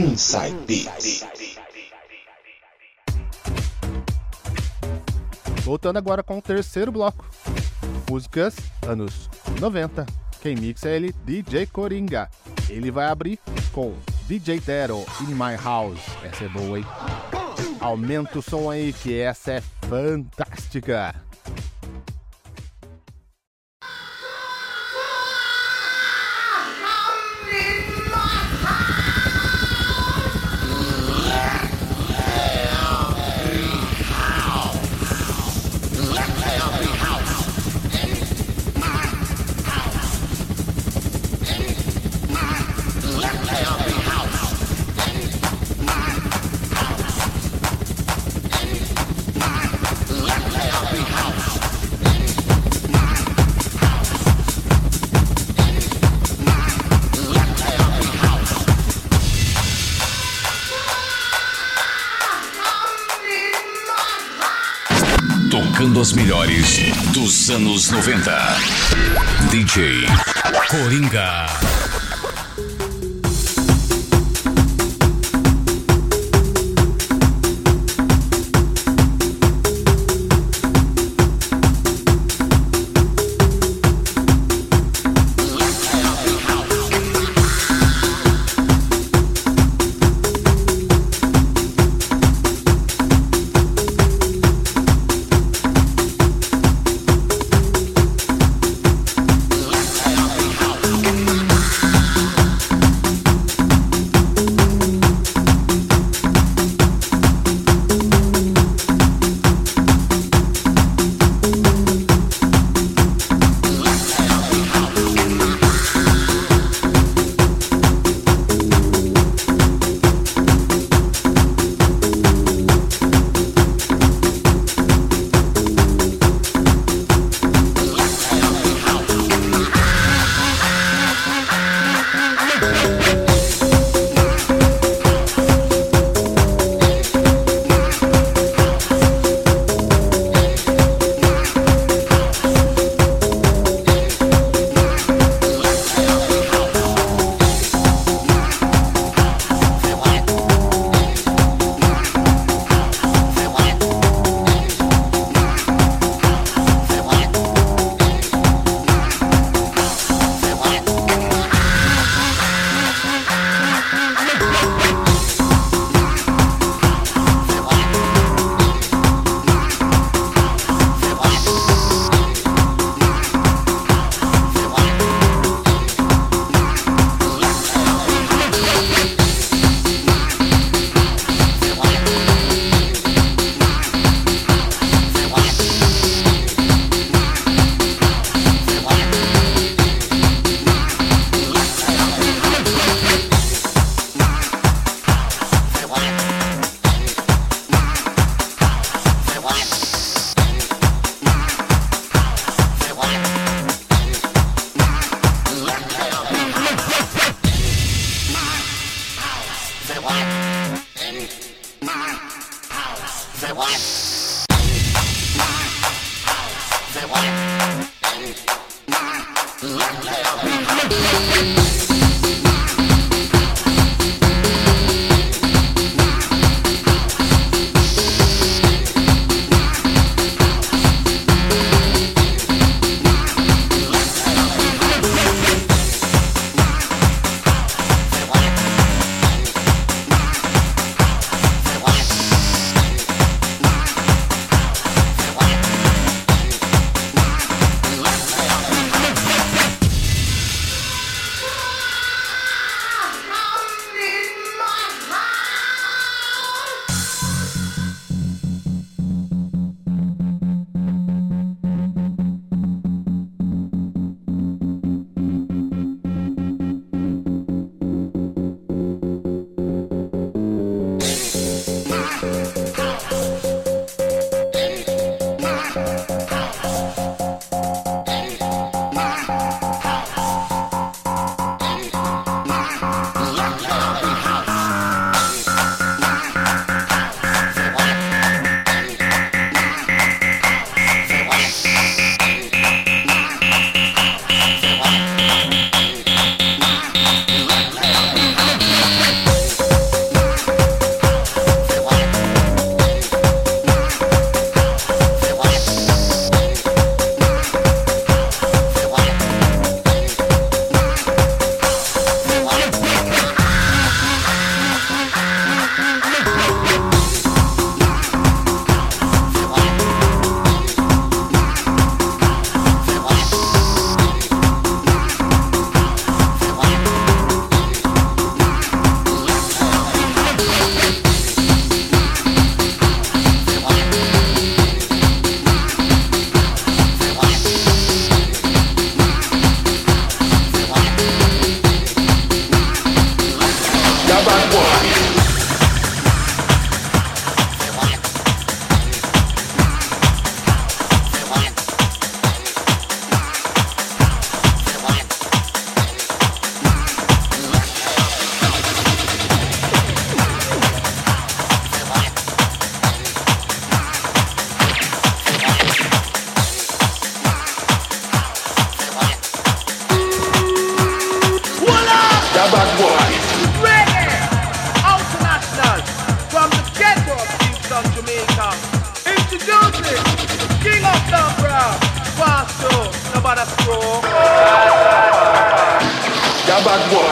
Inside Beats. Voltando agora com o terceiro bloco. Músicas anos 90. Quem mixa é ele, DJ Coringa. Ele vai abrir com DJ Dero in My House. Essa é boa, hein? Aumenta o som aí que essa é fantástica. As melhores dos anos 90. DJ Coringa.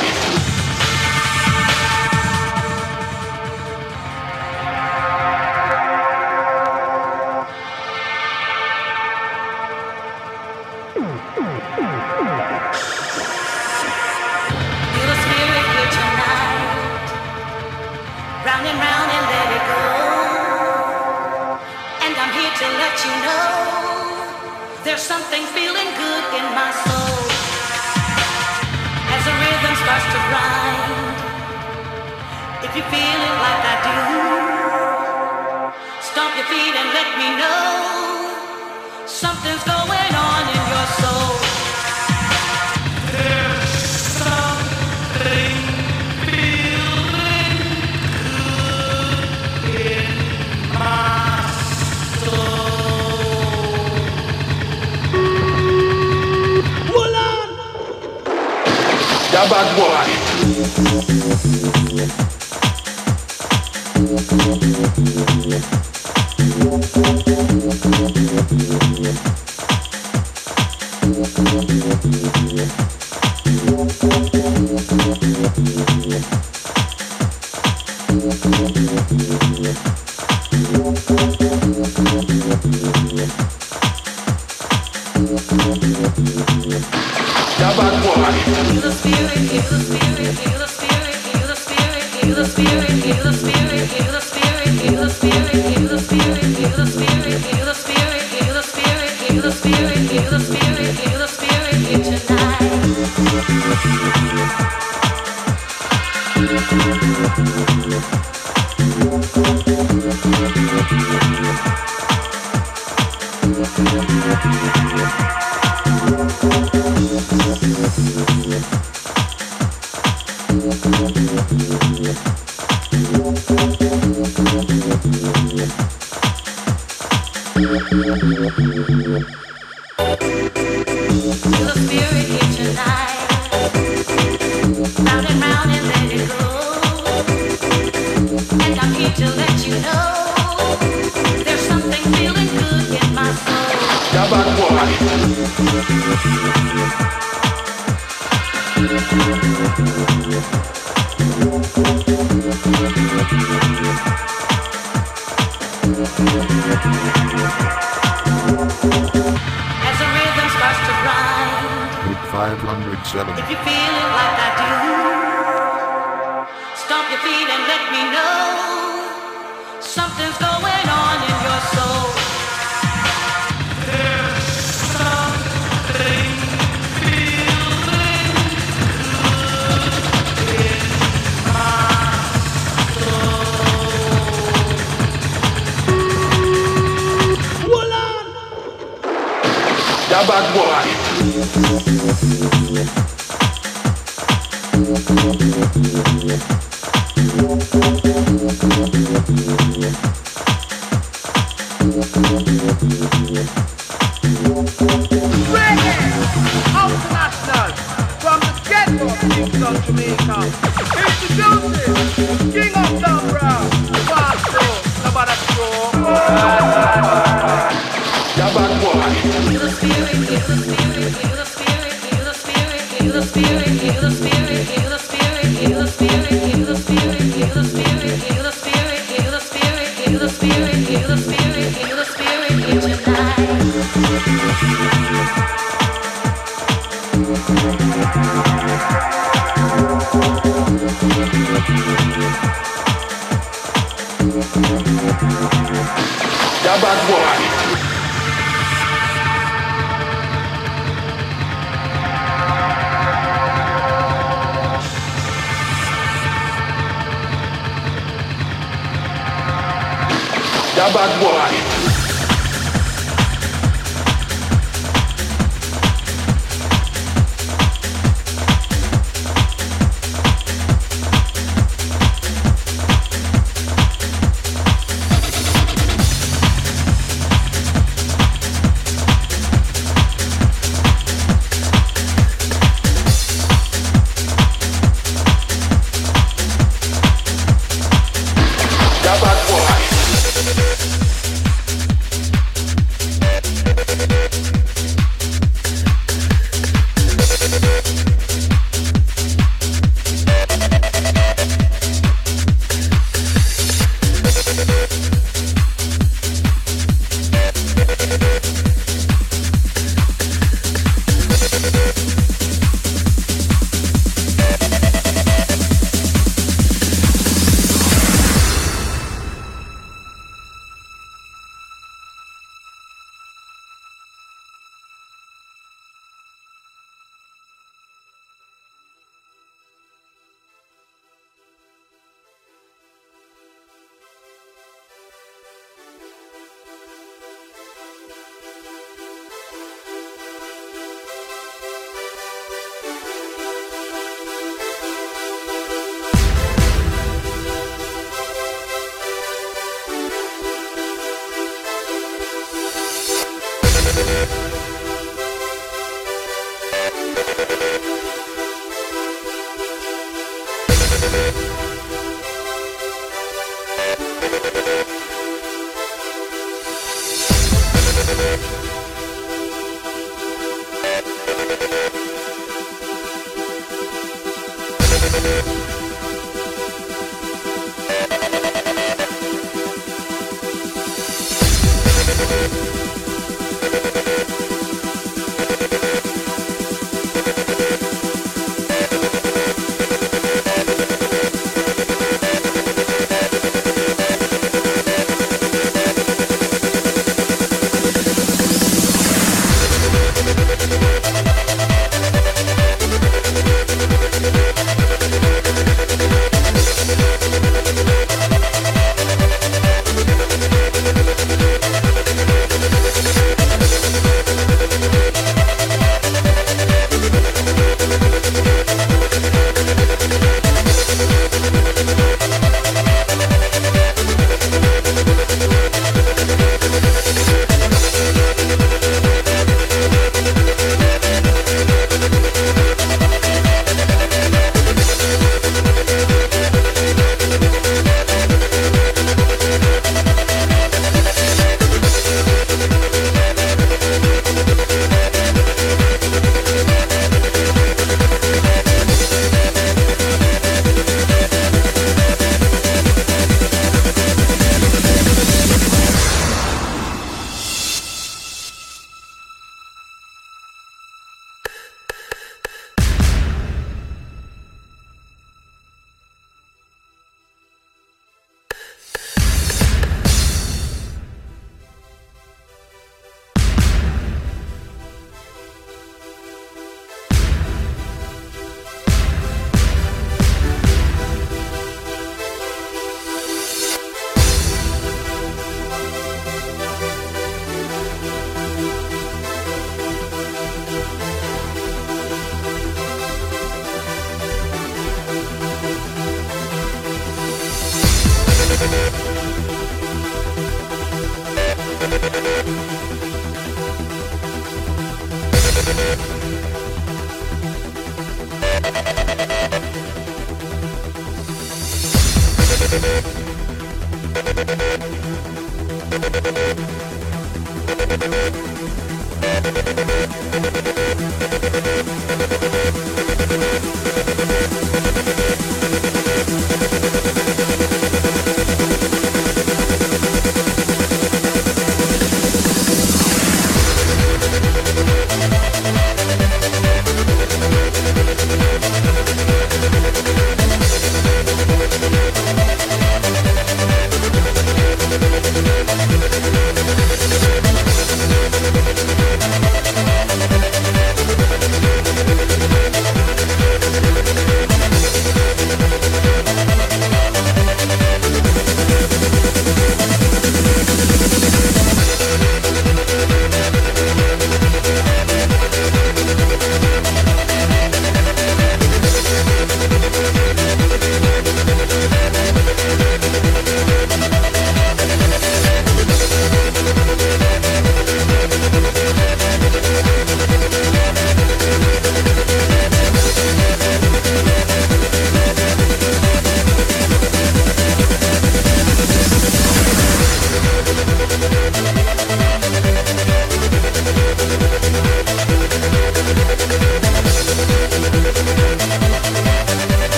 Bye. your feet and let me know something's going on in your soul. Something feeling in my soul. That bad boy. the spirit.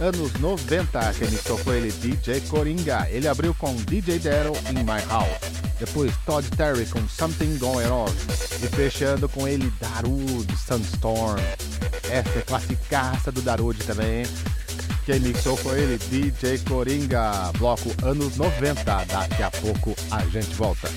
Anos 90. Quem mixou foi ele, DJ Coringa. Ele abriu com DJ Daryl in My House. Depois Todd Terry com Something Going On. E fechando com ele, Darude Sunstorm. Essa é classicaça do Darude também. Quem mixou foi ele, DJ Coringa. Bloco anos 90. Daqui a pouco a gente volta.